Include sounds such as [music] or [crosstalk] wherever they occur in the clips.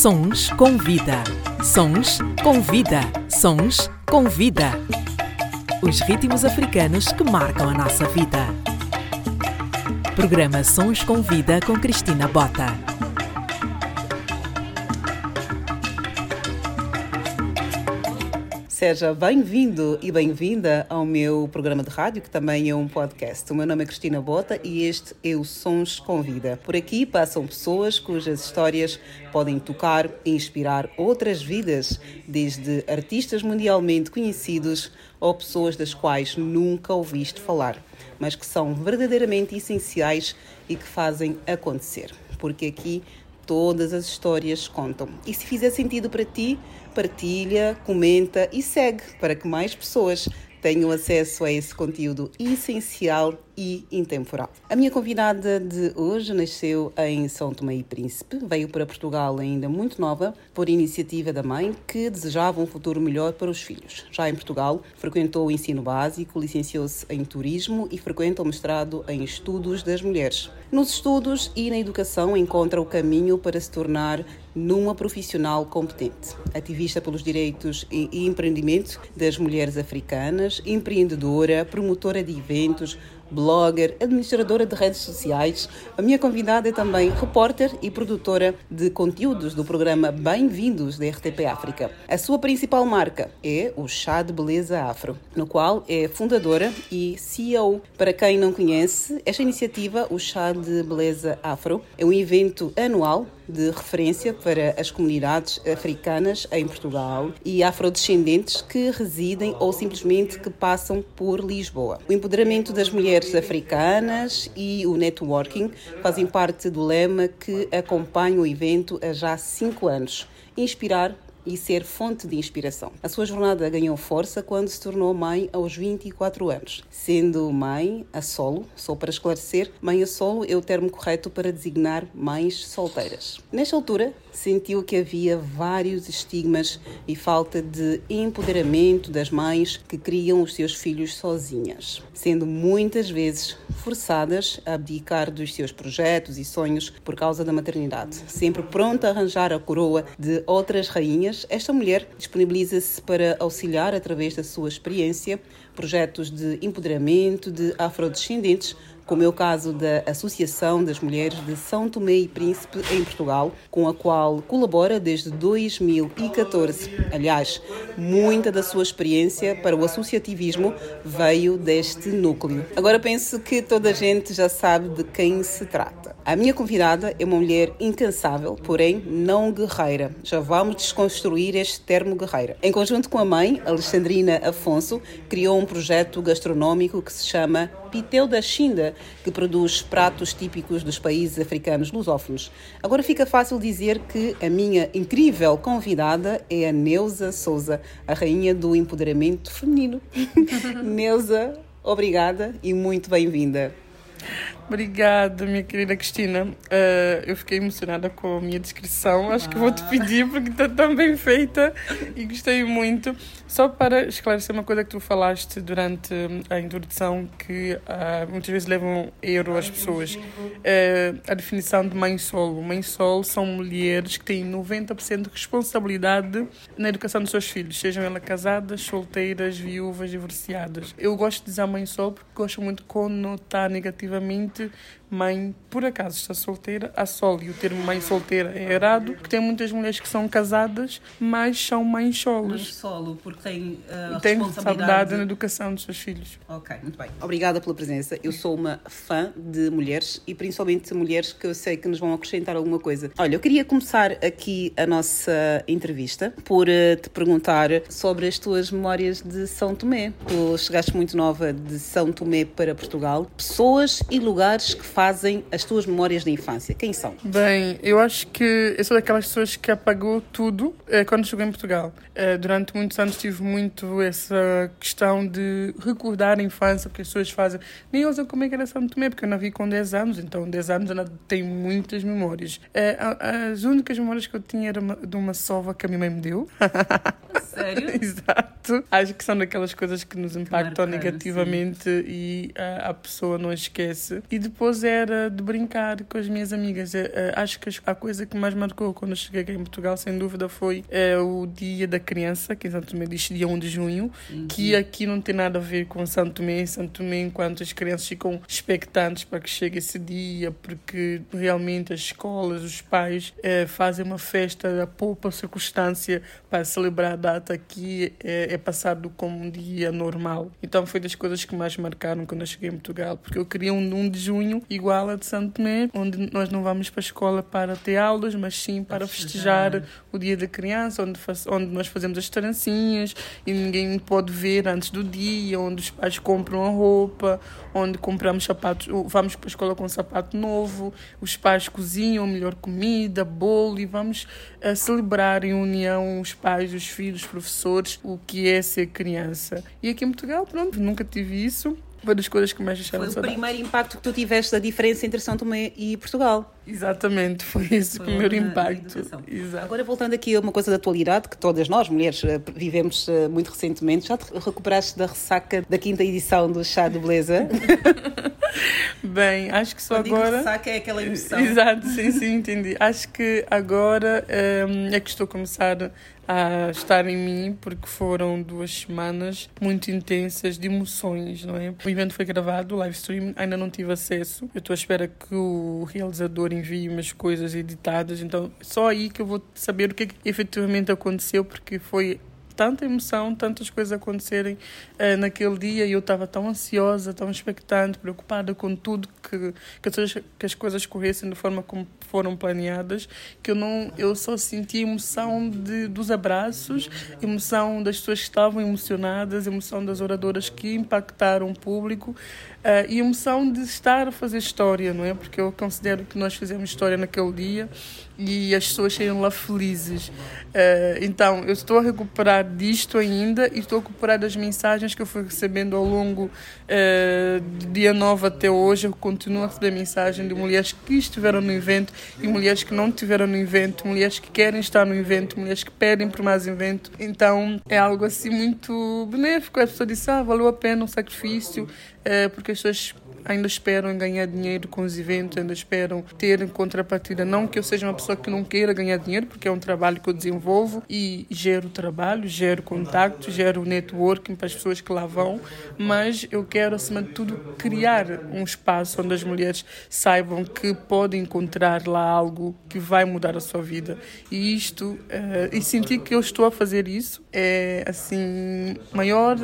Sons com vida. Sons com vida. Sons com vida. Os ritmos africanos que marcam a nossa vida. Programa Sons com Vida com Cristina Bota. Seja bem-vindo e bem-vinda ao meu programa de rádio, que também é um podcast. O meu nome é Cristina Bota e este é o Sons com Vida. Por aqui passam pessoas cujas histórias podem tocar e inspirar outras vidas, desde artistas mundialmente conhecidos ou pessoas das quais nunca ouviste falar, mas que são verdadeiramente essenciais e que fazem acontecer. Porque aqui todas as histórias contam. E se fizer sentido para ti, partilha, comenta e segue para que mais pessoas tenham acesso a esse conteúdo essencial e intemporal. A minha convidada de hoje nasceu em São Tomé e Príncipe, veio para Portugal ainda muito nova, por iniciativa da mãe, que desejava um futuro melhor para os filhos. Já em Portugal, frequentou o ensino básico, licenciou-se em turismo e frequenta o mestrado em estudos das mulheres. Nos estudos e na educação encontra o caminho para se tornar numa profissional competente, ativista pelos direitos e empreendimento das mulheres africanas, empreendedora, promotora de eventos, blogger, administradora de redes sociais. A minha convidada é também repórter e produtora de conteúdos do programa Bem-vindos da RTP África. A sua principal marca é o Chá de Beleza Afro, no qual é fundadora e CEO. Para quem não conhece, esta iniciativa, o Chá de Beleza Afro, é um evento anual de referência para as comunidades africanas em Portugal e afrodescendentes que residem ou simplesmente que passam por Lisboa. O empoderamento das mulheres africanas e o networking fazem parte do lema que acompanha o evento há já cinco anos. Inspirar e ser fonte de inspiração. A sua jornada ganhou força quando se tornou mãe aos 24 anos. Sendo mãe a solo, só para esclarecer, mãe a solo é o termo correto para designar mães solteiras. Nesta altura, sentiu que havia vários estigmas e falta de empoderamento das mães que criam os seus filhos sozinhas, sendo muitas vezes forçadas a abdicar dos seus projetos e sonhos por causa da maternidade. Sempre pronta a arranjar a coroa de outras rainhas, esta mulher disponibiliza-se para auxiliar através da sua experiência projetos de empoderamento de afrodescendentes como é o caso da Associação das Mulheres de São Tomé e Príncipe em Portugal, com a qual colabora desde 2014. Aliás, muita da sua experiência para o associativismo veio deste núcleo. Agora penso que toda a gente já sabe de quem se trata. A minha convidada é uma mulher incansável, porém não guerreira. Já vamos desconstruir este termo guerreira. Em conjunto com a mãe, Alexandrina Afonso, criou um projeto gastronômico que se chama Piteu da Xinda, que produz pratos típicos dos países africanos lusófonos. Agora fica fácil dizer que a minha incrível convidada é a Neuza Souza, a rainha do empoderamento feminino. [laughs] Neuza, obrigada e muito bem-vinda. Obrigada, minha querida Cristina. Uh, eu fiquei emocionada com a minha descrição. Acho ah. que vou te pedir porque está tão bem feita e gostei muito. Só para esclarecer uma coisa que tu falaste durante a introdução, que uh, muitas vezes levam erro às pessoas. Uh, a definição de mãe solo. Mãe solo são mulheres que têm 90% de responsabilidade na educação dos seus filhos, sejam elas casadas, solteiras, viúvas, divorciadas. Eu gosto de dizer mãe solo porque gosto muito de conotar negativamente to mãe, por acaso está solteira, a sol, e o termo mãe solteira é errado, porque tem muitas mulheres que são casadas, mas são mães solos. Mãe solo, porque tem uh, tem responsabilidade na educação dos seus filhos. Ok, muito bem. Obrigada pela presença. Eu sou uma fã de mulheres e principalmente mulheres que eu sei que nos vão acrescentar alguma coisa. Olha, eu queria começar aqui a nossa entrevista por uh, te perguntar sobre as tuas memórias de São Tomé. Tu chegaste muito nova de São Tomé para Portugal. Pessoas e lugares lugares que fazem as tuas memórias da infância? Quem são? Bem, eu acho que eu sou daquelas pessoas que apagou tudo eh, quando chegou em Portugal. Eh, durante muitos anos tive muito essa questão de recordar a infância, porque as pessoas fazem. Nem eu sei como é que era São Tomé, porque eu não vi com 10 anos, então 10 anos eu tenho muitas memórias. Eh, as únicas memórias que eu tinha era de uma sova que a minha mãe me deu. [laughs] Sério? [laughs] Exato. Acho que são daquelas coisas que nos impactam negativamente sim. e a, a pessoa não esquece. E depois é era de brincar com as minhas amigas. Uh, acho que a coisa que mais marcou quando eu cheguei aqui em Portugal, sem dúvida, foi uh, o Dia da Criança, que em Santo Tomé diz dia 1 de junho, uhum. que aqui não tem nada a ver com Santo Tomé. Santo Tomé, enquanto as crianças ficam expectantes para que chegue esse dia, porque realmente as escolas, os pais fazem uma festa a poupa circunstância para celebrar a data que é, é passado como um dia normal. Então foi das coisas que mais marcaram quando eu cheguei em Portugal, porque eu queria um 1 de junho igual a de Santo Tomé, onde nós não vamos para a escola para ter aulas, mas sim para festejar o dia da criança, onde, faz, onde nós fazemos as trancinhas e ninguém pode ver antes do dia, onde os pais compram a roupa, onde compramos sapatos, vamos para a escola com um sapato novo, os pais cozinham melhor comida, bolo e vamos uh, celebrar em união os pais, os filhos, os professores, o que é ser criança. E aqui em Portugal, pronto, nunca tive isso. Foi das coisas que mais deixaram Foi o saudades. primeiro impacto que tu tiveste da diferença entre São Tomé e Portugal. Exatamente, foi esse foi o primeiro impacto. Agora, voltando aqui a uma coisa da atualidade, que todas nós, mulheres, eh, vivemos eh, muito recentemente, já te recuperaste da ressaca da quinta edição do Chá de Beleza? [laughs] Bem, acho que só Quando agora. Digo ressaca é aquela emoção. [laughs] Exato, sim, sim, entendi. Acho que agora um, é que estou a começar a estar em mim, porque foram duas semanas muito intensas de emoções, não é? O evento foi gravado, o live stream, ainda não tive acesso. Eu estou à espera que o realizador envie umas coisas editadas, então só aí que eu vou saber o que, é que efetivamente aconteceu, porque foi tanta emoção, tantas coisas acontecerem uh, naquele dia e eu estava tão ansiosa, tão expectante, preocupada com tudo que, que, as, que as coisas corressem da forma como foram planeadas, que eu não eu só senti emoção de, dos abraços, emoção das pessoas que estavam emocionadas, emoção das oradoras que impactaram o público uh, e emoção de estar a fazer história, não é? Porque eu considero que nós fizemos história naquele dia e as pessoas saíram lá felizes. Uh, então, eu estou a recuperar disto ainda e estou a recuperar das mensagens que eu fui recebendo ao longo uh, do dia 9 até hoje. Eu continuo a receber mensagem de mulheres que estiveram no evento e mulheres que não estiveram no evento, mulheres que querem estar no evento, mulheres que pedem por mais evento. Então, é algo assim muito benéfico. A pessoa disse, ah, valeu a pena o sacrifício, porque as pessoas ainda esperam ganhar dinheiro com os eventos, ainda esperam ter contrapartida. Não que eu seja uma pessoa que não queira ganhar dinheiro, porque é um trabalho que eu desenvolvo e gero trabalho, gero contato, gero networking para as pessoas que lá vão, mas eu quero, acima de tudo, criar um espaço onde as mulheres saibam que podem encontrar lá algo que vai mudar a sua vida. E isto, uh, e sentir que eu estou a fazer isso, é assim, maior.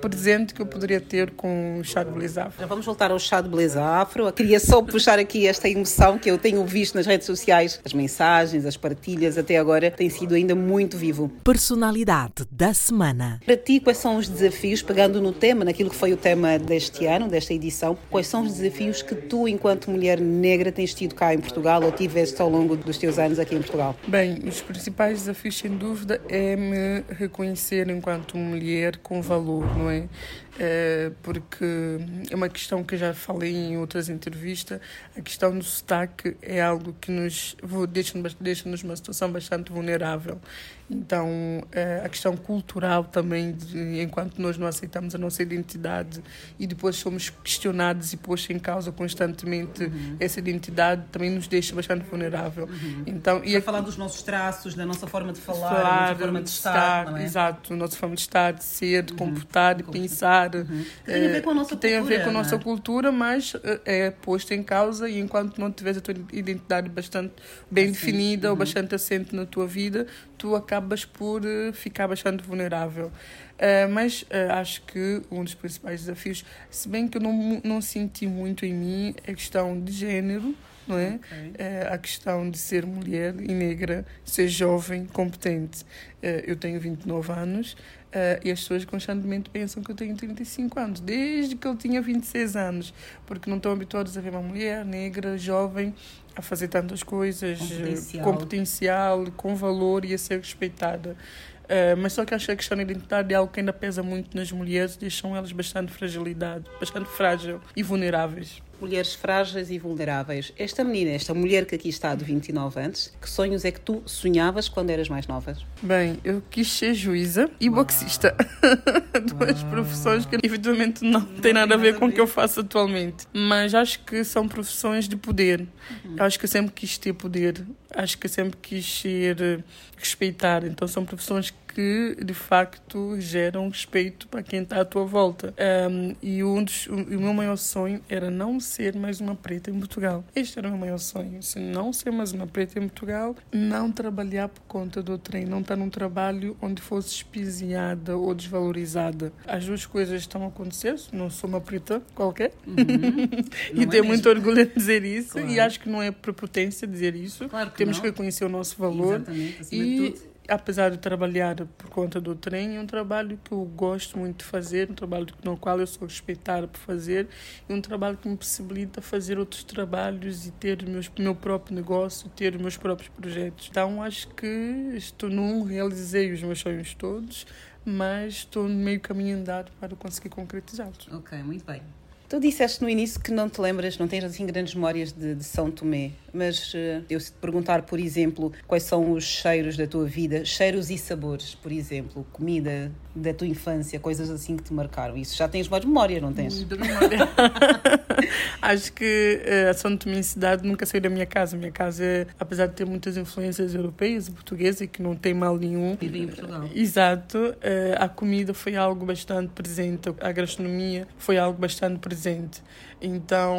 Presente que eu poderia ter com o chá de beleza afro. Vamos voltar ao chá de beleza afro. Eu queria só puxar aqui esta emoção que eu tenho visto nas redes sociais, as mensagens, as partilhas até agora tem sido ainda muito vivo. Personalidade da semana. Para ti, quais são os desafios, pegando no tema, naquilo que foi o tema deste ano, desta edição, quais são os desafios que tu, enquanto mulher negra, tens tido cá em Portugal ou tiveste ao longo dos teus anos aqui em Portugal? Bem, os principais desafios, sem dúvida, é me reconhecer enquanto mulher com valor, não é? É? porque é uma questão que eu já falei em outras entrevistas, a questão do sotaque é algo que nos deixa-nos deixa numa situação bastante vulnerável. Então, é, a questão cultural também, de, enquanto nós não aceitamos a nossa identidade e depois somos questionados e postos em causa constantemente uhum. essa identidade, também nos deixa bastante vulnerável. Uhum. Então, e a falar dos nossos traços, da nossa forma de falar, falar da nossa forma de estar, estar é? exato, nossa forma de estar, de ser, de uhum. comportar, de pensar. Uhum. Que tem a ver com a nossa cultura. Tem a ver com a nossa é? cultura, mas é, é posto em causa e enquanto não tiveres a tua identidade bastante bem assim, definida ou uhum. bastante assente na tua vida, tu acabas por uh, ficar bastante vulnerável. Uh, mas uh, acho que um dos principais desafios, se bem que eu não, não senti muito em mim, é a questão de género, não é? Okay. a questão de ser mulher e negra, ser jovem, competente. eu tenho 29 anos e as pessoas constantemente pensam que eu tenho 35 anos, desde que eu tinha 26 anos, porque não estão habituados a ver uma mulher negra, jovem, a fazer tantas coisas com potencial, com, potencial, com valor e a ser respeitada. Uh, mas só que acho que a questão da identidade é algo que ainda pesa muito nas mulheres, deixam elas bastante fragilidade, bastante frágil e vulneráveis. Mulheres frágeis e vulneráveis. Esta menina, esta mulher que aqui está de 29 anos, que sonhos é que tu sonhavas quando eras mais nova? Bem, eu quis ser juíza e boxista. [laughs] Duas profissões que efetivamente não, não têm nada a ver com o que eu faço atualmente. Mas acho que são profissões de poder. Uhum. Acho que eu sempre quis ter poder. Acho que sempre quis ser eh, respeitar. Então são profissões que de facto geram respeito para quem está à tua volta. Um, e um dos, o, o meu maior sonho era não ser mais uma preta em Portugal. Este era o meu maior sonho. Se não ser mais uma preta em Portugal, não trabalhar por conta do trem, não estar num trabalho onde fosse espiziada ou desvalorizada. As duas coisas estão a acontecer. Não sou uma preta qualquer. Uhum. [laughs] e é tenho muito orgulho de dizer isso. Claro. E acho que não é prepotência dizer isso. Claro que Temos não. que reconhecer o nosso valor. Exatamente, e apesar de trabalhar por conta do trem, é um trabalho que eu gosto muito de fazer, um trabalho no qual eu sou respeitada por fazer, e um trabalho que me possibilita fazer outros trabalhos e ter o meu próprio negócio, ter os meus próprios projetos. Então acho que estou num, realizei os meus sonhos todos, mas estou no meio caminho andado para conseguir concretizá-los. Ok, muito bem. Tu disseste no início que não te lembras, não tens assim grandes memórias de, de São Tomé, mas uh, eu se te perguntar, por exemplo, quais são os cheiros da tua vida, cheiros e sabores, por exemplo, comida da tua infância, coisas assim que te marcaram, isso já tens mais memórias, não tens? De memória. [laughs] Acho que uh, a São Tomé cidade nunca saiu da minha casa. Minha casa, apesar de ter muitas influências europeias e portuguesas, e que não tem mal nenhum. Vive em Portugal. Exato. Uh, a comida foi algo bastante presente, a gastronomia foi algo bastante presente. Então,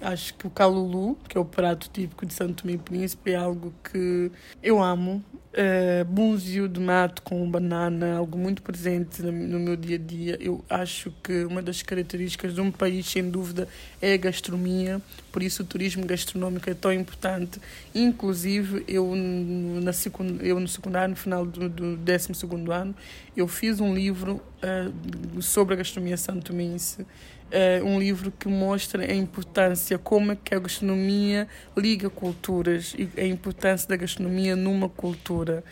acho que o calulu, que é o prato típico de Santo Tomé e Príncipe, é algo que eu amo. É, bunzio de mato com banana, algo muito presente no meu dia a dia. Eu acho que uma das características de um país, sem dúvida, é a gastronomia, por isso o turismo gastronômico é tão importante. Inclusive, eu, na secund... eu no secundário, no final do, do 12 ano, eu fiz um livro uh, sobre a gastronomia santomense é um livro que mostra a importância, como é que a gastronomia liga culturas e a importância da gastronomia numa cultura.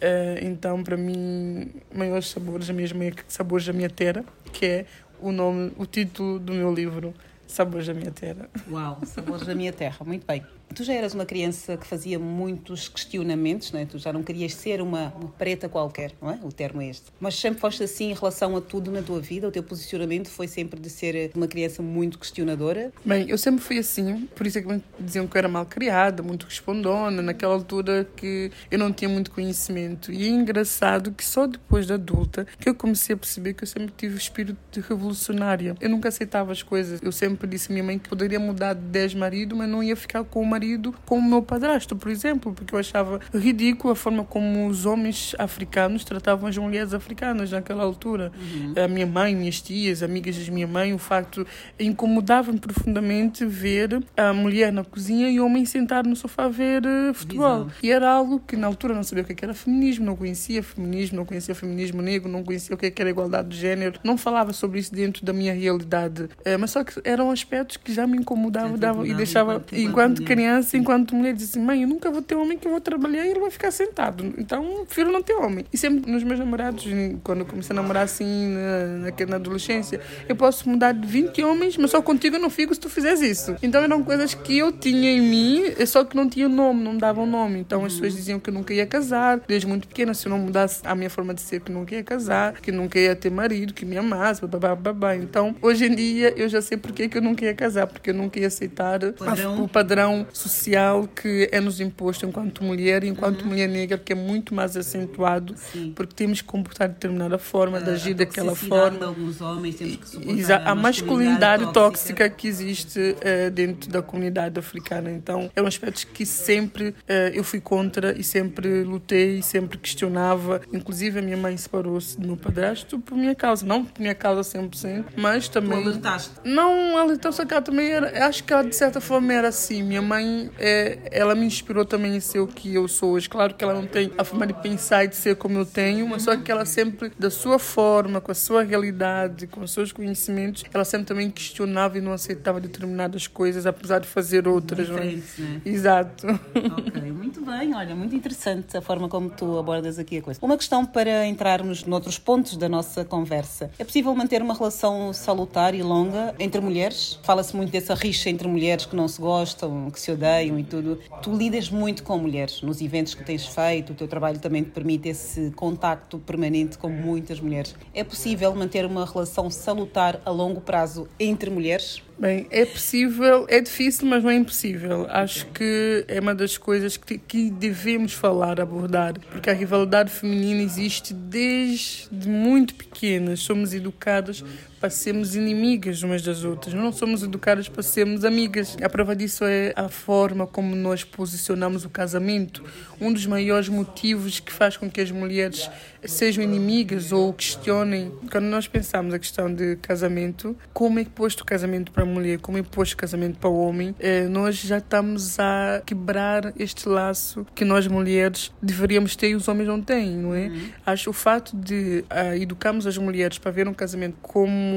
É, então, para mim, maiores sabores, a mesma sabores da minha terra, que é o nome, o título do meu livro, Sabores da minha terra. Uau, Sabores da minha terra, muito bem. Tu já eras uma criança que fazia muitos questionamentos, não é? Tu já não querias ser uma, uma, preta qualquer, não é? O termo é este. Mas sempre foste assim em relação a tudo na tua vida? O teu posicionamento foi sempre de ser uma criança muito questionadora? Bem, eu sempre fui assim, por isso é que me diziam que eu era mal criada, muito respondona, naquela altura que eu não tinha muito conhecimento. E é engraçado que só depois de adulta que eu comecei a perceber que eu sempre tive o espírito de revolucionária. Eu nunca aceitava as coisas. Eu sempre disse à minha mãe que poderia mudar de 10 maridos, mas não ia ficar com uma marido com o meu padrasto, por exemplo, porque eu achava ridículo a forma como os homens africanos tratavam as mulheres africanas naquela altura. Uhum. A minha mãe, minhas tias, amigas da minha mãe, o facto incomodava-me profundamente ver a mulher na cozinha e o homem sentado no sofá a ver uh, futebol. E era algo que na altura não sabia o que é era feminismo, não conhecia feminismo, não conhecia feminismo negro, não conhecia o que é era igualdade de género, não falava sobre isso dentro da minha realidade. Uh, mas só que eram aspectos que já me incomodavam e deixava, enquanto, enquanto criança criança, enquanto mulher, diz assim: mãe, eu nunca vou ter homem que eu vou trabalhar e ele vai ficar sentado. Então, prefiro não ter homem. E sempre nos meus namorados, quando eu comecei a namorar assim, na, na, na adolescência, eu posso mudar de 20 homens, mas só contigo eu não fico se tu fizeres isso. Então, eram coisas que eu tinha em mim, só que não tinha nome, não davam nome. Então, as pessoas diziam que eu nunca ia casar, desde muito pequena, se eu não mudasse a minha forma de ser, que nunca ia casar, que nunca ia ter marido, que me amasse, babá, babá. Então, hoje em dia, eu já sei porque que eu nunca ia casar, porque eu nunca ia aceitar padrão. o padrão social que é nos imposto enquanto mulher e enquanto uhum. mulher negra que é muito mais acentuado Sim. porque temos que comportar de determinada forma, de agir daquela forma. De alguns homens, temos que suportar a, a masculinidade tóxica. tóxica, que existe uh, dentro da comunidade africana. Então, é um aspecto que sempre uh, eu fui contra e sempre lutei e sempre questionava. Inclusive, a minha mãe separou-se do meu padrasto por minha causa. Não por minha causa 100%, mas também... Tu alertaste? Não, alertou-se que ela também era... Acho que ela, de certa forma, era assim. Minha mãe mãe, é, ela me inspirou também a ser o que eu sou hoje. Claro que ela não tem a forma de pensar e de ser como eu tenho, mas só que ela sempre, da sua forma, com a sua realidade, com os seus conhecimentos, ela sempre também questionava e não aceitava determinadas coisas, apesar de fazer outras. Não é? né? Exato. Ok, muito bem. Olha, muito interessante a forma como tu abordas aqui a coisa. Uma questão para entrarmos noutros pontos da nossa conversa. É possível manter uma relação salutar e longa entre mulheres. Fala-se muito dessa rixa entre mulheres que não se gostam, que se odeiam e tudo. Tu lidas muito com mulheres nos eventos que tens feito, o teu trabalho também te permite esse contacto permanente com muitas mulheres. É possível manter uma relação salutar a longo prazo entre mulheres? Bem, é possível, é difícil, mas não é impossível. Acho que é uma das coisas que, que devemos falar, abordar, porque a rivalidade feminina existe desde muito pequenas. Somos educadas para sermos inimigas umas das outras, não somos educadas para sermos amigas. A prova disso é a forma como nós posicionamos o casamento. Um dos maiores motivos que faz com que as mulheres sejam inimigas ou questionem, quando nós pensamos a questão de casamento, como é posto o casamento para a mulher, como é posto o casamento para o homem, eh, nós já estamos a quebrar este laço que nós mulheres deveríamos ter e os homens não têm, não é? Uhum. Acho o fato de uh, educarmos as mulheres para ver um casamento como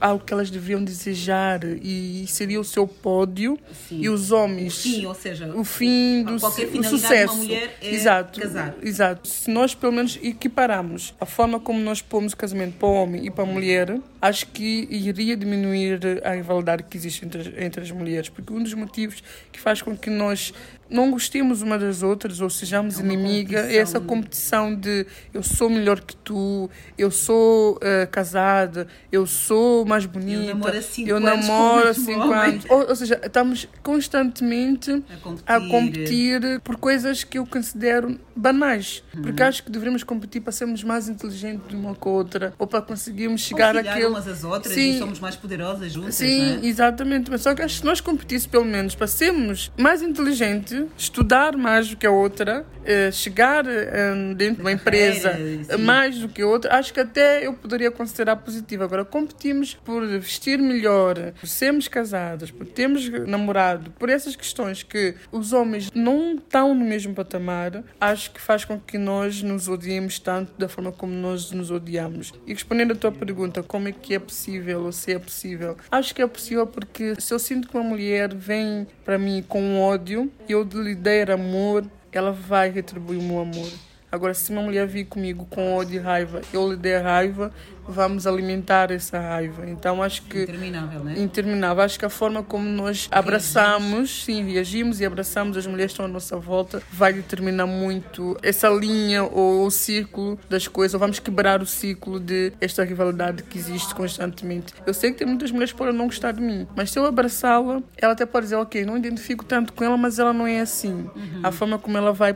algo que elas deveriam desejar e seria o seu pódio Sim. e os homens o fim, ou seja, o fim do o sucesso. mulher é exato, casar. Exato. Se nós pelo menos equipararmos a forma como nós pomos o casamento para o homem e para a mulher, acho que iria diminuir a rivalidade que existe entre, entre as mulheres, porque um dos motivos que faz com que nós não gostemos uma das outras ou sejamos é inimigas, é essa competição de eu sou melhor que tu, eu sou uh, casada, eu sou mais bonita, eu namoro há cinco eu namoro cinco anos. Ou, ou, seja, estamos constantemente a competir. a competir. por coisas que eu considero banais. Uhum. Porque acho que deveríamos competir para sermos mais inteligentes de uma com a outra ou para conseguirmos chegar àquele. Umas às outras Sim. e somos mais poderosas juntas. Sim, é? exatamente. Mas só que acho que se nós competíssemos pelo menos para sermos mais inteligentes estudar mais do que a outra, eh, chegar eh, dentro de uma empresa mais do que a outra, acho que até eu poderia considerar positivo. Agora, competimos por vestir melhor, por sermos casados, por termos namorado, por essas questões que os homens não estão no mesmo patamar, acho que faz com que nós nos odiemos tanto da forma como nós nos odiamos. E respondendo à tua pergunta, como é que é possível ou se é possível? Acho que é possível porque se eu sinto que uma mulher vem para mim com ódio, eu lhe der amor, ela vai retribuir o meu amor. Agora, se uma mulher vir comigo com ódio e raiva, eu lhe der raiva, vamos alimentar essa raiva. Então acho que interminável, né? Interminável. Acho que a forma como nós abraçamos, sim, reagimos e abraçamos as mulheres que estão à nossa volta vai determinar muito essa linha ou o círculo das coisas. Ou vamos quebrar o ciclo de esta rivalidade que existe constantemente. Eu sei que tem muitas mulheres que podem não gostar de mim, mas se eu abraçá-la, ela até pode dizer, ok, não identifico tanto com ela, mas ela não é assim. Uhum. A forma como ela vai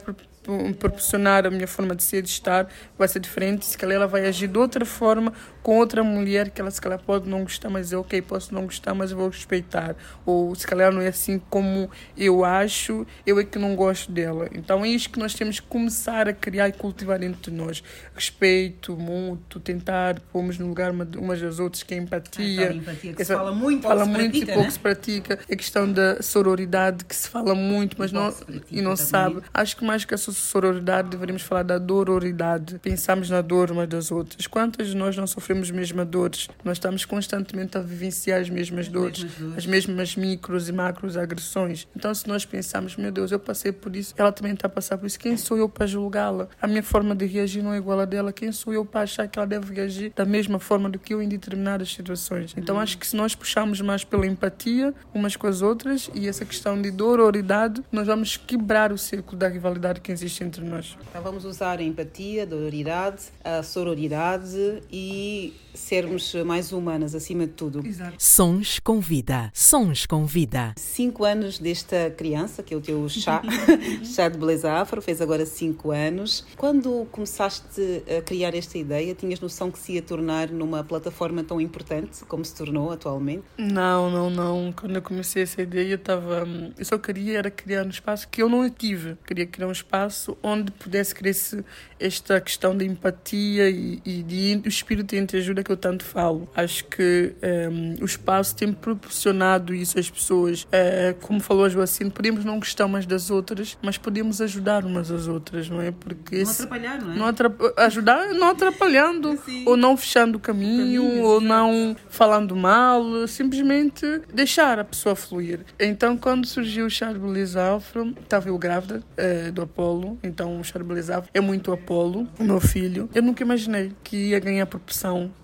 proporcionar a minha forma de ser, de estar, vai ser diferente. Se calhar ela vai agir de outra forma com outra mulher que ela se calhar pode não gostar, mas eu, ok, posso não gostar, mas eu vou respeitar. Ou se calhar não é assim como eu acho, eu é que não gosto dela. Então é isso que nós temos que começar a criar e cultivar entre nós. Respeito mútuo, tentar pormos no lugar umas das outras, que é empatia. Ah, empatia que Essa, se fala muito, fala muito pratica, e pouco né? se pratica. A questão da sororidade que se fala muito, mas não, e não também. sabe. Acho que mais que a sororidade deveríamos falar da dororidade. Pensamos na dor umas das outras. Quantas de nós não sofremos sofremos as mesmas dores, nós estamos constantemente a vivenciar as mesmas, as dores, mesmas dores, as mesmas micros e macros agressões. Então, se nós pensarmos, meu Deus, eu passei por isso, ela também está a passar por isso, quem sou eu para julgá-la? A minha forma de reagir não é igual a dela, quem sou eu para achar que ela deve reagir da mesma forma do que eu em determinadas situações? Então, acho que se nós puxarmos mais pela empatia umas com as outras e essa questão de dororidade, nós vamos quebrar o círculo da rivalidade que existe entre nós. Então, vamos usar a empatia, a dororidade, a sororidade e sermos mais humanas acima de tudo. Exato. Sons com vida. Sons com vida. Cinco anos desta criança, que é o teu chá, [laughs] [laughs] chá de beleza afro, fez agora cinco anos. Quando começaste a criar esta ideia, tinhas noção que se ia tornar numa plataforma tão importante como se tornou atualmente? Não, não, não. Quando eu comecei essa ideia, eu estava. Eu só queria era criar um espaço que eu não tive. Queria criar um espaço onde pudesse crescer esta questão de empatia e, e de o espírito de ajuda que eu tanto falo. Acho que um, ehm, o espaço tem proporcionado isso às pessoas. Uh, como falou a Joacine, podemos não gostar umas das outras, mas podemos ajudar umas às outras, não é? Porque não atrapalhar, não é? Não atrap ajudar não atrapalhando, [laughs] Sim. ou não fechando o caminho, o caminho ou não falando mal, simplesmente deixar a pessoa fluir. Então, quando surgiu o beleza afro, estava eu grávida uh, do Apolo então o Charbelizava é muito Apolo, o meu filho. Eu nunca imaginei que ia ganhar a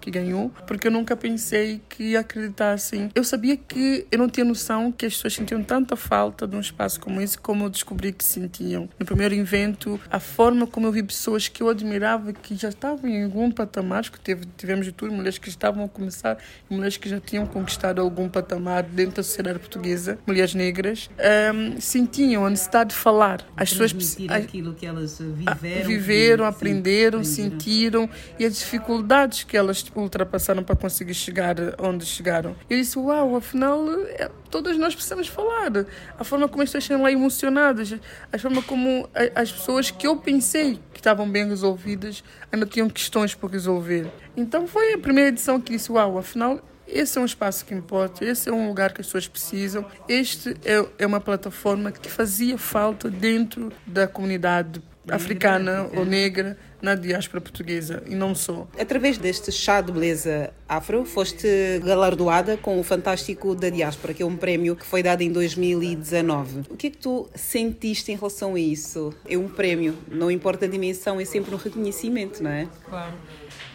que ganhou, porque eu nunca pensei que ia acreditar assim. Eu sabia que eu não tinha noção que as pessoas sentiam tanta falta de um espaço como esse, como eu descobri que sentiam. No primeiro evento, a forma como eu vi pessoas que eu admirava, que já estavam em algum patamar, que teve, tivemos de tudo, mulheres que estavam a começar, mulheres que já tinham conquistado algum patamar dentro da sociedade portuguesa, mulheres negras, um, sentiam a necessidade de falar. As pessoas aquilo que elas viveram, viveram aprenderam, sim, sentiram e as dificuldades que elas ultrapassaram para conseguir chegar onde chegaram. Eu disse, uau, afinal, é, todas nós precisamos falar. A forma como as pessoas estão lá emocionadas, a forma como as pessoas que eu pensei que estavam bem resolvidas ainda tinham questões por resolver. Então foi a primeira edição que disse, uau, afinal esse é um espaço que importa, esse é um lugar que as pessoas precisam. Este é, é uma plataforma que fazia falta dentro da comunidade africana ou negra na diáspora portuguesa e não só. Através deste chá de beleza afro, foste galardoada com o Fantástico da Diáspora, que é um prémio que foi dado em 2019. O que é que tu sentiste em relação a isso? É um prémio, não importa a dimensão, é sempre um reconhecimento, não é? Claro.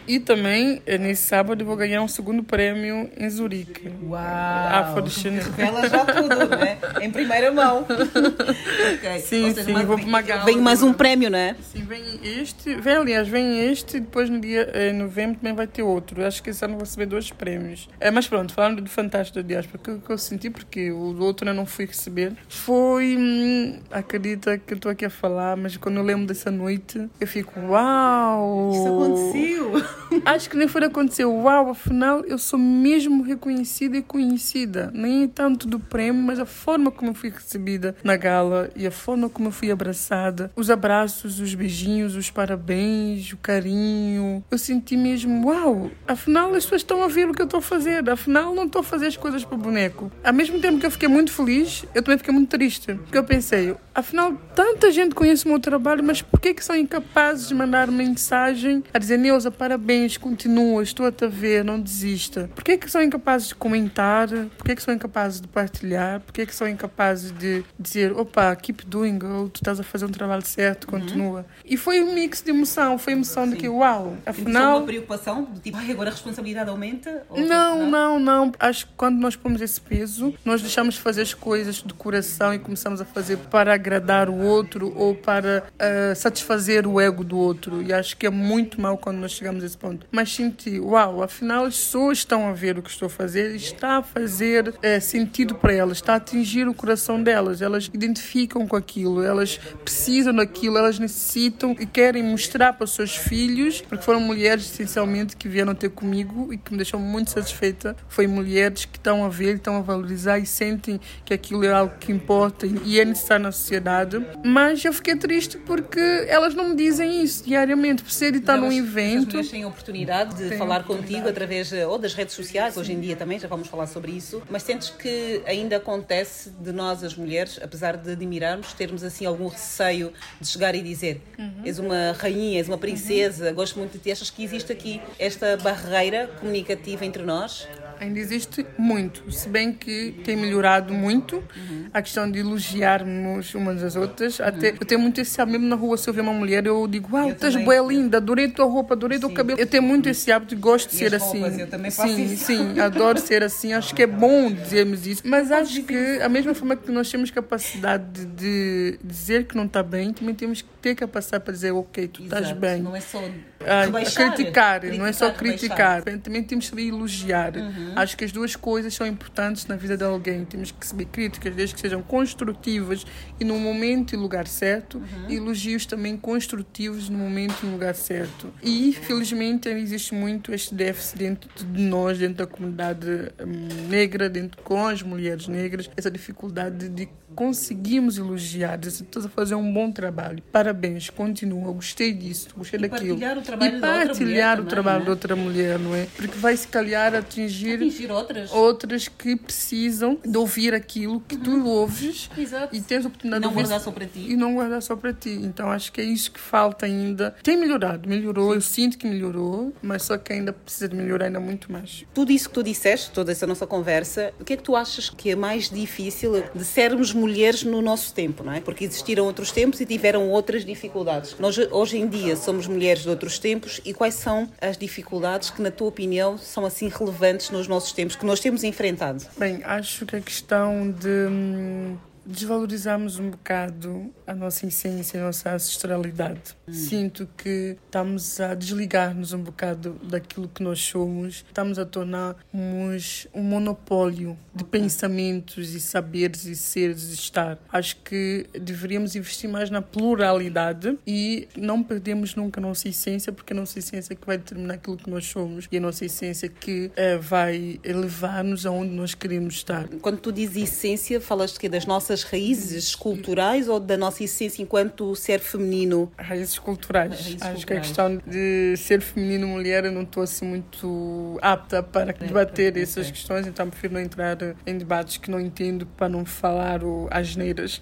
E também, eh, nesse sábado, eu vou ganhar um segundo prêmio em Zurique. Uau! Afro Revela já tudo, né? Em primeira mão. [laughs] okay. Sim, sim, mais, vou para uma gala. Vem mais um prêmio, né? Sim, vem este. Vem, aliás, vem este e depois no dia em novembro também vai ter outro. Acho que esse ano vou receber dois prêmios. É, mas pronto, falando do Fantástico da Diáspora, o que eu senti, porque o outro eu não fui receber, foi. Hum, acredita que eu estou aqui a falar, mas quando eu lembro dessa noite, eu fico, uau! Isso aconteceu! [laughs] Acho que nem foi acontecer. Uau, afinal eu sou mesmo reconhecida e conhecida. Nem tanto do prêmio, mas a forma como eu fui recebida na gala e a forma como eu fui abraçada. Os abraços, os beijinhos, os parabéns, o carinho. Eu senti mesmo, uau, afinal as pessoas estão a ver o que eu estou a fazer. Afinal não estou a fazer as coisas para o boneco. Ao mesmo tempo que eu fiquei muito feliz, eu também fiquei muito triste. Porque eu pensei, afinal tanta gente conhece o meu trabalho, mas por que, que são incapazes de mandar mensagem a dizer, Neuza, parabéns parabéns, continua, estou a te ver, não desista. Por que é que são incapazes de comentar? Por que é que são incapazes de partilhar? Por que é que são incapazes de dizer, opa, keep doing, ou tu estás a fazer um trabalho certo, uhum. continua. Uhum. E foi um mix de emoção, foi emoção Sim. de que, uau, afinal... uma preocupação, do tipo, ai, agora a responsabilidade aumenta? Não, tipo, não, não, não. Acho que quando nós pomos esse peso, nós deixamos de fazer as coisas de coração e começamos a fazer para agradar o outro ou para uh, satisfazer o ego do outro. E acho que é muito mal quando nós chegamos a esse Mas senti, uau, afinal as pessoas estão a ver o que estou a fazer, está a fazer é, sentido para elas, está a atingir o coração delas. Elas identificam com aquilo, elas precisam daquilo, elas necessitam e querem mostrar para os seus filhos, porque foram mulheres essencialmente que vieram ter comigo e que me deixou muito satisfeita. Foi mulheres que estão a ver, estão a valorizar e sentem que aquilo é algo que importa e é necessário na sociedade. Mas eu fiquei triste porque elas não me dizem isso diariamente, por ser de estar num evento oportunidade de Tenho falar contigo através eh, ou das redes sociais, hoje em dia também, já vamos falar sobre isso, mas sentes que ainda acontece de nós, as mulheres, apesar de admirarmos, termos assim algum receio de chegar e dizer uhum. és uma rainha, és uma princesa, uhum. gosto muito de ti, achas que existe aqui esta barreira comunicativa entre nós? Ainda existe muito, se bem que tem melhorado muito uhum. a questão de elogiarmos umas às outras. Uhum. Até, eu tenho muito esse hábito, mesmo na rua, se eu ver uma mulher, eu digo, uau, estás boa linda, adorei tua roupa, adorei teu cabelo. Eu tenho muito esse hábito e gosto de e ser assim. eu também faço sim, isso. sim, adoro ser assim. Acho que é bom dizermos isso. Mas acho que, a mesma forma que nós temos capacidade de, dizer que não está bem, também temos que ter capacidade para dizer, ok, tu estás bem. Não é só ah, criticar, criticar, não é só criticar. Também temos que elogiar. Uhum. Acho que as duas coisas são importantes na vida de alguém. Temos que saber críticas, desde que sejam construtivas e no momento e lugar certo, uhum. e elogios também construtivos no momento e lugar certo. E, felizmente, existe muito este déficit dentro de nós, dentro da comunidade hum, negra, dentro com as mulheres negras, essa dificuldade de conseguimos elogiar, estás a fazer um bom trabalho. Parabéns, continua, gostei disso, gostei e daquilo. Partilhar o trabalho e partilhar o também, trabalho né? de outra mulher, não é? Porque vai se calhar atingir atingir outras. outras que precisam de ouvir aquilo que tu ouves Exato. e tens a oportunidade Não de ouvir guardar só para ti. e não guardar só para ti. Então acho que é isso que falta ainda. Tem melhorado, melhorou, eu sinto que melhorou, mas só que ainda precisa de melhorar ainda muito mais. Tudo isso que tu disseste, toda essa nossa conversa, o que é que tu achas que é mais difícil de sermos mulheres no nosso tempo, não é? Porque existiram outros tempos e tiveram outras dificuldades. Nós hoje em dia somos mulheres de outros tempos e quais são as dificuldades que, na tua opinião, são assim relevantes nos nossos tempos, que nós temos enfrentado? Bem, acho que a questão de hum, desvalorizarmos um bocado a nossa essência, a nossa ancestralidade. Sinto que estamos a desligar-nos um bocado daquilo que nós somos, estamos a tornarmos um monopólio de pensamentos e saberes e seres e estar. Acho que deveríamos investir mais na pluralidade e não perdemos nunca a nossa essência, porque a nossa essência é que vai determinar aquilo que nós somos e a nossa essência que eh, vai levar-nos aonde nós queremos estar. Quando tu dizes essência, falas de quê? Das nossas raízes culturais ou da nossa essência enquanto ser feminino? Raízes culturais. Raízes Acho que a culturais. questão de ser feminino mulher eu não estou assim muito apta para debater ok. essas questões, então prefiro não entrar em debates que não entendo para não falar o asneiras.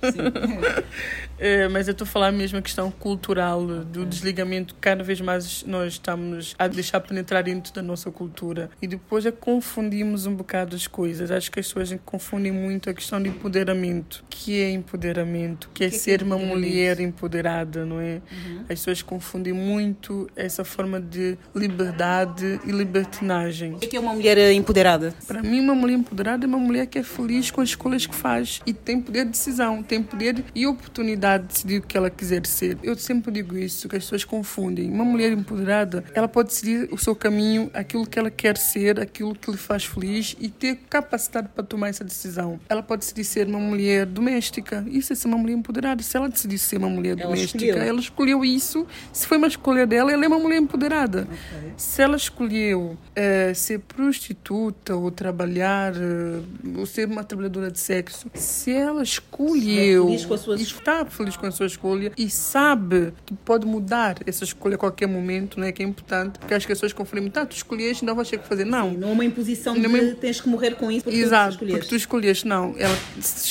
É, [laughs] mas eu estou a falar mesmo a questão cultural, do desligamento. Cada vez mais nós estamos a deixar penetrar dentro da nossa cultura e depois é confundimos um bocado as coisas. Acho que as pessoas confundem muito a questão de empoderamento. Que é empoderamento? Que é, que é ser uma empoderamento? mulher empoderada, não é? As pessoas confundem muito essa forma de liberdade e libertinagem. O que é uma mulher empoderada? Para mim, uma mulher empoderada é uma mulher que é feliz com as escolhas que faz e tem poder de decisão, tem poder e oportunidade de decidir o que ela quiser ser. Eu sempre digo isso, que as pessoas confundem. Uma mulher empoderada, ela pode decidir o seu caminho, aquilo que ela quer ser, aquilo que lhe faz feliz e ter capacidade para tomar essa decisão. Ela pode decidir ser uma mulher doméstica. Isso é ser uma mulher empoderada. Se ela decidir ser uma mulher Ela doméstica, escolheu. ela escolheu isso. Se foi uma escolha dela, ela é uma mulher empoderada. Se ela escolheu eh, ser prostituta ou trabalhar, eh, ou ser uma trabalhadora de sexo, se ela escolheu feliz com a sua e está feliz com a sua escolha e sabe que pode mudar essa escolha a qualquer momento, não é? Que é importante, porque as pessoas confundem muito, ah, tu escolheste, não vais ter que fazer. Não, Não é uma imposição Não é de uma- tens que morrer com isso porque Exato, tu porque tu escolheste. escolheste, não. Ela se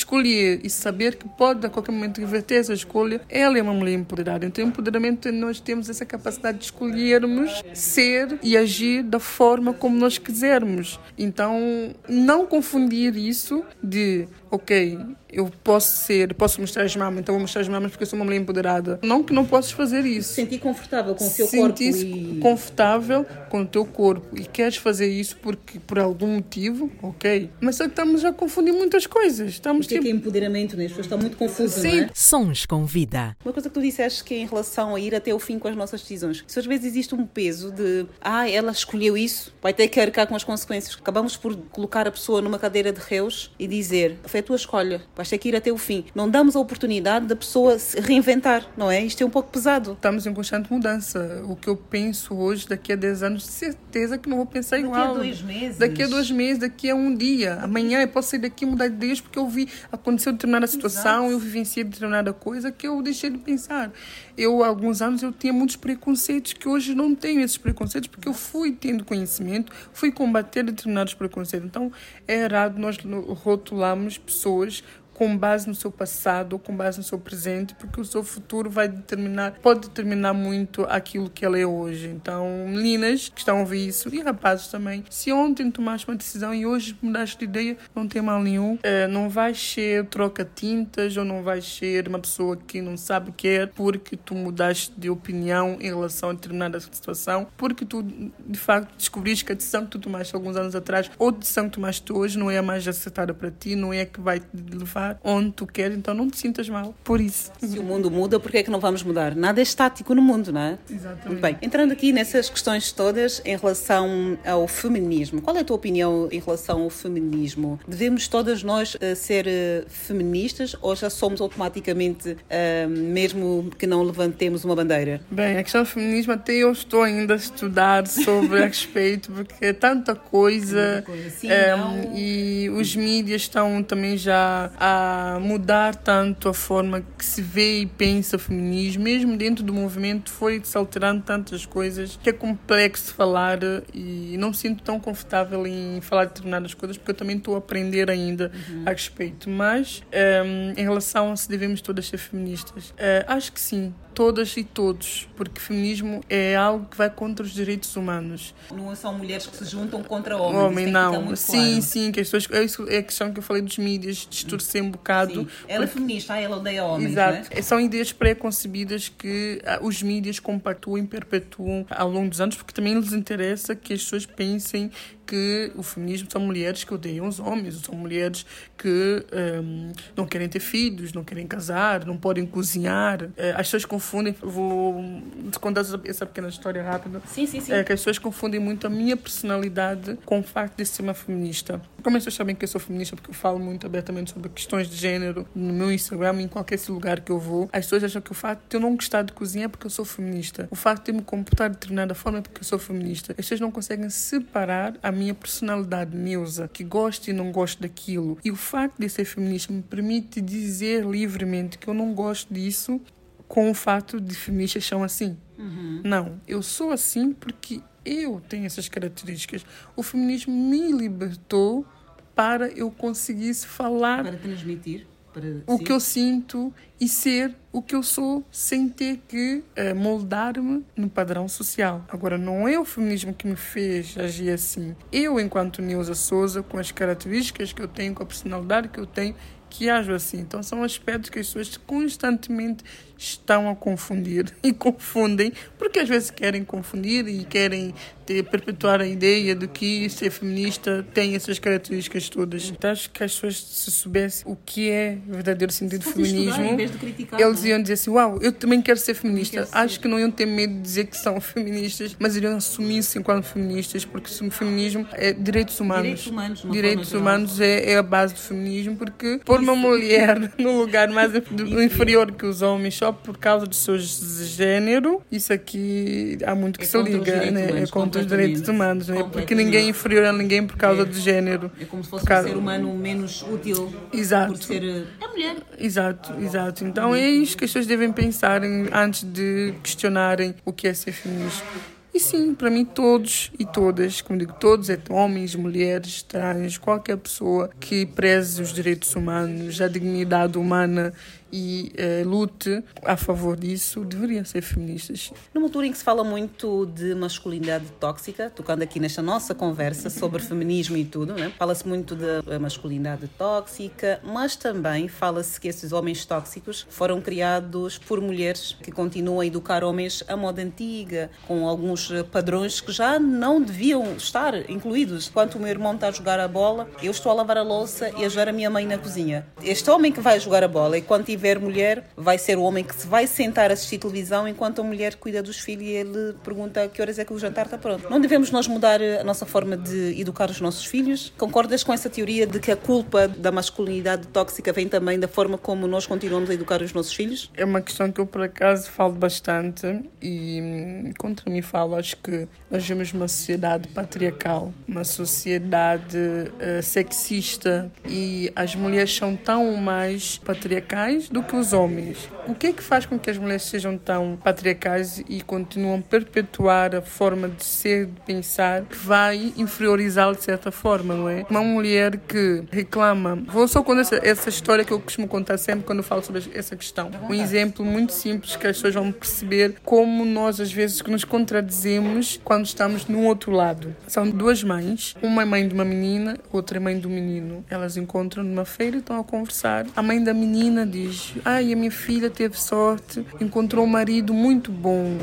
escolher e saber que pode a qualquer momento reverter essa escolha, ela é uma mulher empoderada. Então, empoderamento, nós temos essa capacidade de escolhermos ser e agir da forma como nós quisermos. Então, não confundir isso de, ok, eu posso ser, posso mostrar as mamas, então vou mostrar as mamas porque eu sou uma mulher empoderada. Não que não possas fazer isso Sentir confortável com o teu corpo sentir-se e... confortável com o teu corpo e queres fazer isso porque por algum motivo, ok. Mas só que estamos a confundir muitas coisas. Estamos O que é tipo. que é empoderamento, né? As pessoas estão muito confusas, não Sim. é? Sons com vida. Uma coisa que tu disseste que é em relação a ir até o fim com as nossas decisões. Se às vezes existe um peso de ah, ela escolheu isso, vai ter que arcar com as consequências. Acabamos por colocar a pessoa numa cadeira de reus e dizer foi tua escolha, vais ter que ir até o fim. Não damos a oportunidade da pessoa se reinventar, não é? Isto é um pouco pesado. Estamos em constante mudança. O que eu penso hoje, daqui a 10 anos, de certeza que não vou pensar Daqui a igual. dois meses. Daqui a dois meses, daqui a um dia. Amanhã eu posso sair daqui e mudar de ideias porque eu vi, aconteceu determinada situação, eu vivenciei determinada coisa que eu deixei de pensar. Eu, há alguns anos, eu tinha muitos preconceitos que hoje não tenho esses preconceitos porque eu fui tendo conhecimento, fui combater determinados preconceitos. Então, é errado nós rotularmos pessoas com base no seu passado ou com base no seu presente, porque o seu futuro vai determinar, pode determinar muito aquilo que ela é hoje. Então, meninas que estão a ouvir isso, e rapazes também, se ontem tomaste uma decisão e hoje mudaste de ideia, não tem mal nenhum. Eh, não vais ser troca-tintas ou não vais ser uma pessoa que não sabe o que é porque tu mudaste de opinião em relação a determinada situação, porque tu, de facto, descobriste que a decisão que tu tomaste alguns anos atrás ou a decisão que tomaste hoje não é a mais acertada para ti, não é a que vai te levar onde tu queres, então não te sintas mal por isso. Se o mundo muda, por que é que não vamos mudar? Nada é estático no mundo, não é? Exatamente. Muito bem. Entrando aqui nessas questões todas em relação ao feminismo, qual é a tua opinião em relação ao feminismo? Devemos todas nós eh, ser eh, feministas ou já somos automaticamente, eh, mesmo que não levantemos uma bandeira? Bem, a questão do feminismo até eu estou ainda a estudar sobre a [laughs] respeito, porque é tanta coisa. Tanta coisa. Sim, não. e os mídias estão também já a a mudar tanto a forma que se vê e pensa o feminismo, mesmo dentro do movimento foi se alterando tantas coisas que é complexo falar e não me sinto tão confortável em falar de determinadas coisas porque eu também estou a aprender ainda uhum. a respeito. Mas um, ehm, em relação a se devemos todas ser feministas, uh, acho que sim todas e todos, porque feminismo é algo que vai contra os direitos humanos. Não são mulheres que se juntam contra homens. Homem, não. Sim, claro. sim, que as pessoas, é, é a questão que eu falei dos mídias, distorcer um bocado. Sim. Ela é porque... é feminista, ela odeia homens. Exato. É? São ideias pré-concebidas que ah, os mídias compactuam e perpetuam ao longo dos anos, porque também lhes interessa que as pessoas pensem que o feminismo são mulheres que odeiam os homens, são mulheres que um, não querem ter filhos, não querem casar, não podem cozinhar. Eh, as pessoas confundem, vou contar essa pequena história rápida. Sim, sim, sim. É que as pessoas confundem muito a minha personalidade com o facto de ser uma feminista. Como as pessoas sabem que eu sou feminista porque eu falo muito abertamente sobre questões de género no meu Instagram, em qualquer lugar que eu vou, as pessoas acham que o facto de eu não gostar de cozinhar é porque eu sou feminista. O facto de eu me comportar de determinada forma é porque eu sou feminista. As pessoas não conseguem separar a minha personalidade neusa, que gosto e não gosto daquilo. E o facto de ser feminista me permite dizer livremente que eu não gosto disso com o fato de feministas são assim. Uhum. Não, eu sou assim porque eu tenho essas características. O feminismo me libertou para eu conseguisse falar. Para transmitir o que eu sinto e ser o que eu sou sem ter que uh, moldar-me no padrão social. Agora, não é o feminismo que me fez agir assim. Eu, enquanto Neuza Souza, com as características que eu tenho, com a personalidade que eu tenho, que ajo assim. Então, são aspectos que as pessoas constantemente estão a confundir [laughs] e confundem, porque às vezes querem confundir e querem ter, perpetuar a ideia de que ser feminista tem essas características todas. Então, acho que as pessoas, se soubessem o que é o verdadeiro sentido de feminismo, criticar, eles iam dizer assim: Uau, eu também quero ser feminista. Quero acho ser. que não iam ter medo de dizer que são [laughs] feministas, mas iriam assumir-se enquanto feministas, porque o feminismo é direitos humanos. Direitos humanos, direitos humanos é, é, a base do feminismo, porque pôr uma mulher [laughs] no lugar mais inferior que os homens só por causa do seu gênero, isso aqui há muito que é se liga, né? é contra os direitos humanos, né? porque ninguém é inferior a ninguém por causa é. do gênero. É como se fosse causa... um ser humano menos útil exato. por ser eh, a mulher. Exato, exato. Então é isso que as pessoas devem pensar antes de questionarem o que é ser feminista. E sim, para mim, todos e todas, como digo, todos, é homens, mulheres, trans, qualquer pessoa que preze os direitos humanos, a dignidade humana e uh, lute a favor disso deveriam ser feministas. Numa altura em que se fala muito de masculinidade tóxica, tocando aqui nesta nossa conversa sobre feminismo e tudo, né? fala-se muito da masculinidade tóxica, mas também fala-se que esses homens tóxicos foram criados por mulheres que continuam a educar homens à moda antiga, com alguns padrões que já não deviam estar incluídos. Enquanto o meu irmão está a jogar a bola, eu estou a lavar a louça e a ajudar a minha mãe na cozinha. Este homem que vai jogar a bola, e quando tiver tiver mulher, vai ser o homem que se vai sentar a assistir televisão enquanto a mulher cuida dos filhos e ele pergunta que horas é que o jantar está pronto. Não devemos nós mudar a nossa forma de educar os nossos filhos? Concordas com essa teoria de que a culpa da masculinidade tóxica vem também da forma como nós continuamos a educar os nossos filhos? É uma questão que eu, por acaso, falo bastante e hum, contra mim falo. Acho que nós vivemos uma sociedade patriarcal, uma sociedade uh, sexista e as mulheres são tão mais patriarcais do que os homens. O que é que faz com que as mulheres sejam tão patriarcais e continuam a perpetuar a forma de ser, de pensar, que vai inferiorizá-la de certa forma, não é? Uma mulher que reclama. Vou só contar essa, essa história que eu costumo contar sempre quando falo sobre essa questão. Um exemplo muito simples que as pessoas vão perceber como nós, às vezes, nos contradizemos quando estamos no outro lado. São duas mães, uma é mãe de uma menina, outra é mãe do menino. Elas encontram numa feira e estão a conversar. A mãe da menina diz: Ai, a minha filha teve sorte, encontrou um marido muito bom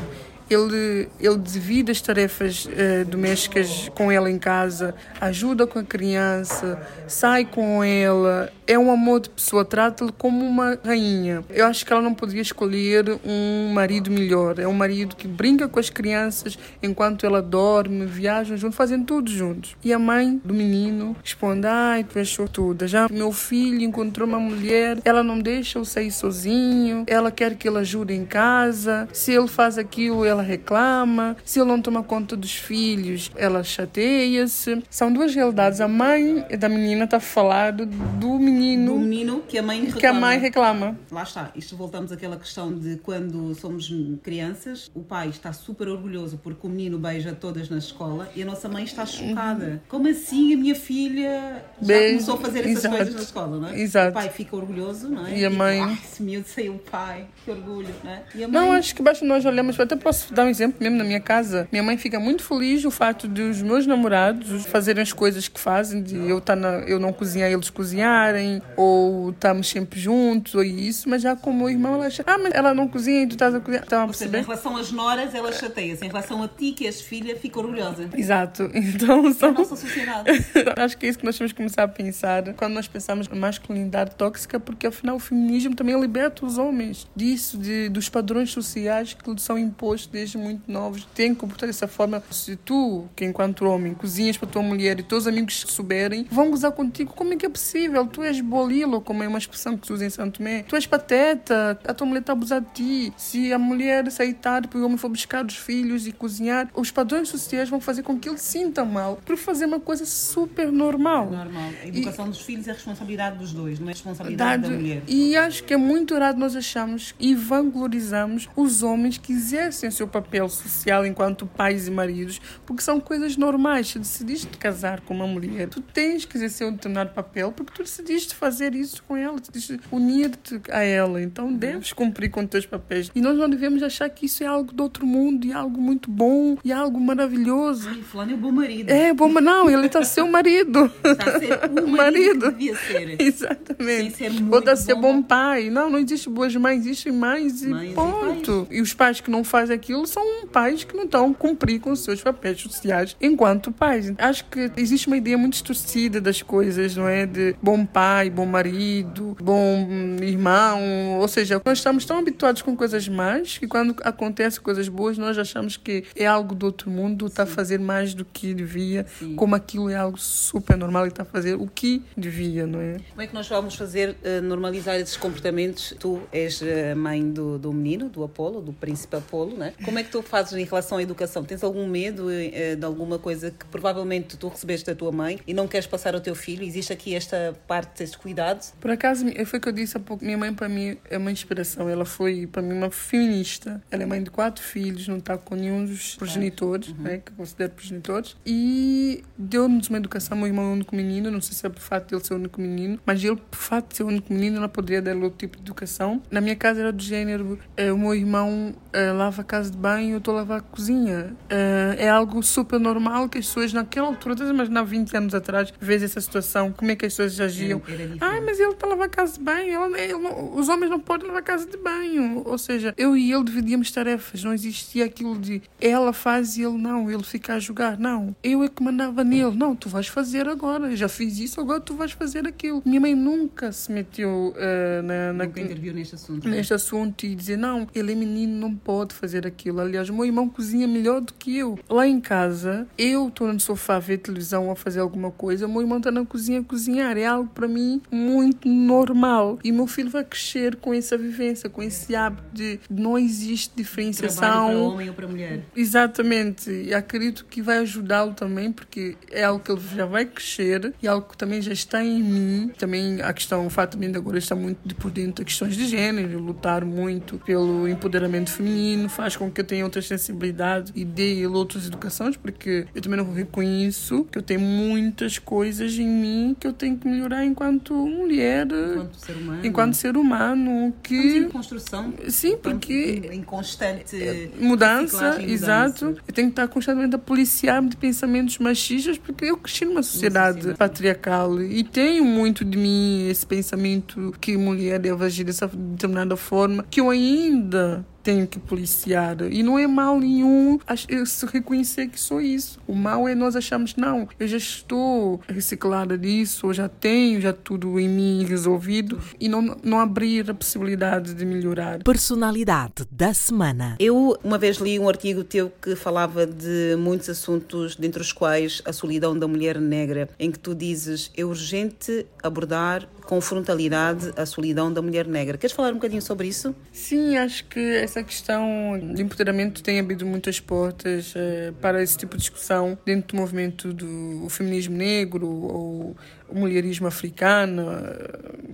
ele, ele divide as tarefas uh, domésticas com ela em casa, ajuda com a criança, sai com ela, é um amor de pessoa, trata-lhe como uma rainha. Eu acho que ela não podia escolher um marido melhor. É um marido que brinca com as crianças enquanto ela dorme, viajam juntos, fazem tudo juntos. E a mãe do menino responde: Ai, tu és sortuda. Já meu filho encontrou uma mulher, ela não deixa eu sair sozinho, ela quer que ele ajude em casa. Se ele faz aquilo, ela ela reclama. Se ele não toma conta dos filhos, ela chateia-se. São duas realidades. A mãe da menina está a falar do menino. Do menino que a mãe reclama. Que a mãe reclama. Lá está. Isto voltamos àquela questão de quando somos crianças, o pai está super orgulhoso porque o menino beija todas na escola e a nossa mãe está chocada. Como assim a minha filha já Beijo. começou a fazer essas Exato. coisas na escola, não é? Exato. O pai fica orgulhoso, não é? E a mãe- Ah, esse miúdo saiu o pai, que orgulho, não é? Mãe... Não, acho que basta nós olharmos. Até posso dar um exemplo mesmo na minha casa. Minha mãe fica muito feliz o fato de os meus namorados fazerem as coisas que fazem, de eu, tá na, eu não cozinhar e eles cozinharem, ou estamos sempre juntos, ou isso. Mas já com o meu irmão, ela acha, ah, mas ela não cozinha e tu estás a cozinhar. Estão a Ou seja, em relação às noras, ela chateia-se. Em relação a ti, que és filha, fica orgulhosa. Exato. [laughs] Então A são. nossa sociedade. [laughs] Acho que é isso que nós temos que começar a pensar quando nós pensamos na masculinidade tóxica, porque afinal o feminismo também liberta os homens disso, de, dos padrões sociais que são impostos desde muito novos. Tem que comportar dessa forma. Se tu, que enquanto homem, cozinhas para tua mulher e teus amigos souberem, vão gozar contigo. Como é que é possível? Tu és bolilo, como é uma expressão que se usa em Santo Tomé. Tu és pateta, a tua mulher está a abusar de ti. Se a mulher sair tarde porque o homem for buscar os filhos e cozinhar, os padrões sociais vão fazer com que ele sinta mal por fazer uma coisa super normal. Normal. A educação dos filhos é responsabilidade dos dois, não é responsabilidade Dado- da mulher. E acho que é muito errado nós achamos e vanglorizamos os homens que exercem o seu papel social enquanto pais e maridos, porque são coisas normais. Se decidiste casar com uma mulher, tu tens que exercer um determinado papel porque tu decidiste fazer isso com ela, decidiste unir-te a ela. Então deves cumprir com os teus papéis. E nós não devemos achar que isso é algo do outro mundo e algo muito bom e algo maravilhoso. Ai, fulano é bom marido. É, bom, não, ele está a ser o marido. Está a ser o marido, Marido. devia ser. [laughs] Exatamente. Sem ser Ou está a ser bom. pai. Não, não existe boas mães, existem mães e Mães e ponto. E, os pais que não fazem aquilo são pais que não estão a cumprir com os seus papéis sociais enquanto pais. Acho que existe uma ideia muito distorcida das coisas, não é? De bom pai, bom marido, bom irmão. Ou seja, nós estamos tão habituados com coisas más que quando acontecem coisas boas, nós achamos que é algo do outro mundo, está a fazer mais do que devia, Sim. como aquilo é algo super normal e está a fazer o que devia, não é? Como é que nós vamos fazer eh, normalizar esses comportamentos? Tu és a mãe do, do menino, do Apolo, do príncipe Apolo, né? Como é que tu fazes em relação à educação? Tens algum medo eh, de alguma coisa que provavelmente tu recebeste da tua mãe e não queres passar ao teu filho? Existe aqui esta parte, este cuidado? Por acaso, foi o que eu disse há pouco. Minha mãe, para mim, é uma inspiração. Ela foi, para mim, uma feminista. Ela é mãe de quatro filhos, não está com nenhum dos progenitores, né, que eu considero progenitores. E deu-nos uma educação. Meu irmão é o único menino, não sei se é por fato de ele ser o único menino, mas ele, por fato de ser o único menino, ela poderia dar outro tipo de educação. Na minha casa era do género: eh, o meu irmão eh, lava a casa de banho, eu estou a lavar a cozinha. Eh, é algo super normal que as pessoas, naquela altura, estás a imaginar 20 anos atrás, vês essa situação, como é que as pessoas agiam. Ai, mas ele está a lavar a casa de banho. Ela- ele os homens não podem lavar a casa de banho. Ou seja, eu e ele dividíamos tarefas. Não existia aquilo de ela faz e ele não. Ele fica a jogar. Não. Eu é que mandava nele. Não, tu vais fazer agora. Eu já fiz isso, agora tu vais fazer aquilo. Minha mãe nunca se meteu eh, na, na, Nunca interviu neste assunto. né? neste assunto e dizer não, ele é menino, não pode fazer aquilo. Aliás, o meu irmão cozinha melhor do que eu. Lá em casa, eu estou no sofá a ver televisão ou a fazer alguma coisa, meu irmão está na cozinha a cozinhar. É algo para mim muito normal. E meu filho vai crescer com essa vivência, com esse hábito de não existe Trabalho diferenciação. para homem ou para mulher. Exatamente, e acredito que vai ajudá-lo também, porque é algo que ele já vai crescer e algo que também já está em mim. Também a questão, o fato de agora estar muito de por dentro de questões de gênero, lutar muito pelo empoderamento feminino, faz com que eu tenha outras sensibilidades e ele outras educações, porque eu também não reconheço que eu tenho muitas coisas em mim que eu tenho que melhorar enquanto mulher, Enquanto ser humano. enquanto ser humano, Estamos em que. construção. Sim, porque Em, constante mudança, reciclagem e exato. mudança. Eu tenho que estar constantemente a policiar-me de pensamentos machistas porque eu cresci numa sociedade, sociedade. patriarcal e tenho muito de mim esse pensamento que mulher deve agir dessa determinada forma que eu ainda tenho que policiar. E não é mal nenhum se reconhecer que sou isso. O mal é nós achamos, não, eu já estou reciclada disso, eu já tenho já tudo em mim resolvido e não, não abrir a possibilidade de melhorar. Personalidade da semana. Eu uma vez li um artigo teu que falava de muitos assuntos, dentre os quais a solidão da mulher negra, em que tu dizes é urgente abordar com frontalidade a solidão da mulher negra. Queres falar um bocadinho sobre isso? Sim, acho que essa questão de empoderamento tem abrido muitas portas uh, para esse tipo de discussão dentro do movimento do feminismo negro ou o mulherismo africano,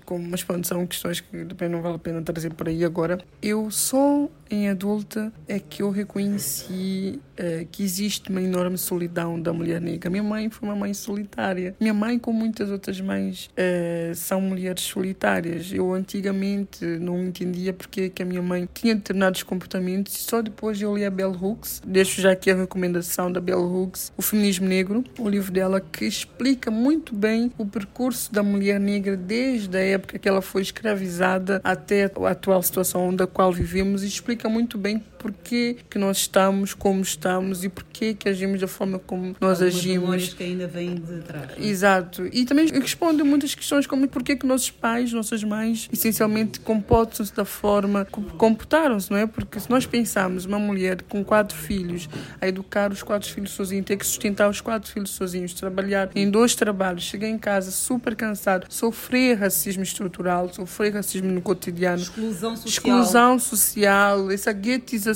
como, mas pronto, são questões que também não vale a pena trazer por aí agora. Eu só em adulta é que eu reconheci uh, que existe uma enorme solidão da mulher negra. Minha mãe foi uma mãe solitária. Minha mãe, como muitas outras mães, uh, são mulheres solitárias. Eu antigamente não entendia porque que a minha mãe tinha determinados comportamentos e só depois eu li a Bell Hooks. Deixo já aqui a recomendação da Bell Hooks, O Feminismo Negro, o livro dela que explica muito bem o percurso da mulher negra desde a época que ela foi escravizada até a atual situação da qual vivemos e explica muito bem porquê que nós estamos como estamos e porquê que agimos da forma como nós Algumas agimos. que ainda vêm de trás. Exato. E também responde muitas questões como porquê que nossos pais, nossas mães, essencialmente comportam-se da forma como comportaram-se, não é? Porque se nós pensarmos uma mulher com quatro filhos, a educar os quatro filhos sozinhos, ter que sustentar os quatro filhos sozinhos, trabalhar em dois trabalhos, chegar em casa super cansado, sofrer racismo estrutural, sofrer racismo no cotidiano, exclusão social, exclusão social essa guetização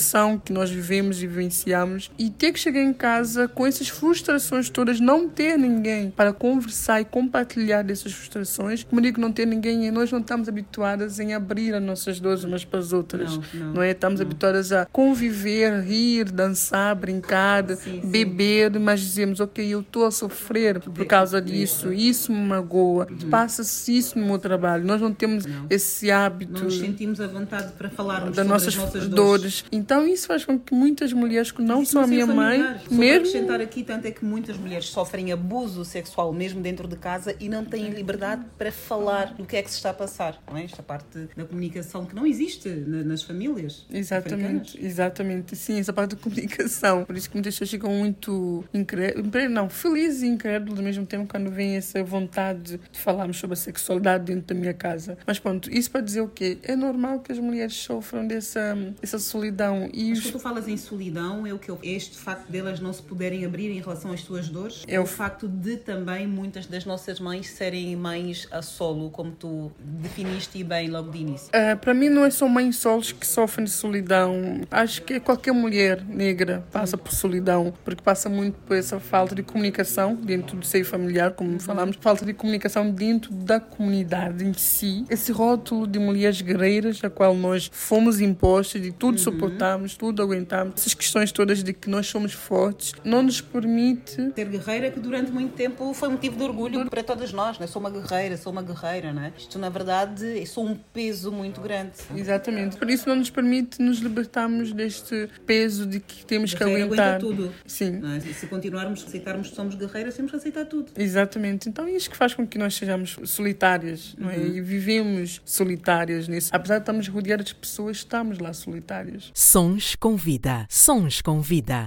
que nós vivemos e vivenciamos e ter que chegar em casa com essas frustrações todas, não ter ninguém para conversar e compartilhar dessas frustrações. Como digo, não ter ninguém, nós não estamos habituadas em abrir as nossas dores umas para as outras, não, não, não é? Estamos não. habituadas a conviver, rir, dançar, brincar, sim, beber, sim. mas dizemos, ok, eu estou a sofrer por causa disso, isso me magoa, uhum. passa-se isso no meu trabalho. Nós não temos esse hábito. Não nos sentimos à vontade para falarmos das nossas, nossas dores. dores. Então isso faz com que muitas mulheres, não só a minha mãe, Só mesmo acrescentar aqui tanto é que muitas mulheres sofrem abuso sexual mesmo dentro de casa e não têm liberdade para falar do que é que se está a passar, não é? Esta parte da comunicação que não existe nas famílias. Exatamente, africanas. exatamente. Sim, essa parte da comunicação. Por isso que muitas pessoas ficam muito incrédulas, não, felizes e incrédulas ao mesmo tempo quando vem essa vontade de falarmos sobre a sexualidade dentro da minha casa. Mas pronto, isso para dizer o quê? É normal que as mulheres sofram dessa, dessa solidão. E Mas quando tu falas em solidão, é o que eu, este facto delas não se poderem abrir em relação às suas dores? É o facto de também muitas das nossas mães serem mães a solo, como tu definiste bem logo de início? Uh, para mim não é só mães solos que sofrem de solidão. Acho que qualquer mulher negra passa por solidão, porque passa muito por essa falta de comunicação dentro do seio familiar, como falamos, falta de comunicação dentro da comunidade em si. Esse rótulo de mulheres guerreiras, a qual nós fomos impostos, de tudo uhum. Suportamos, tudo aguentamos, essas questões todas de que nós somos fortes, não nos permite. Ser guerreira, que durante muito tempo foi motivo de orgulho para todas nós, né? Sou uma guerreira, sou uma guerreira, né? Isto, na verdade, é só um peso muito grande. Exatamente. Por isso não nos permite nos libertarmos deste peso de que temos que aguentar. tudo. Sim. É? Se continuarmos a aceitarmos que somos guerreiras, temos que aceitar tudo. Exatamente. Então, é isso que faz com que nós sejamos solitárias, não é? Uhum. E vivemos solitárias nisso. Apesar de estarmos rodeadas de pessoas, estamos lá solitárias. Sons com vida. Sons com vida.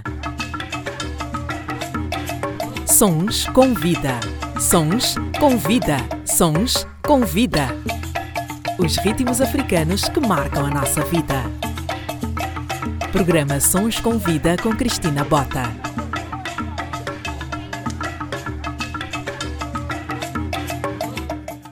Sons com vida. Sons com vida. Sons com vida. Os ritmos africanos que marcam a nossa vida. Programa Sons com Vida com Cristina Bota.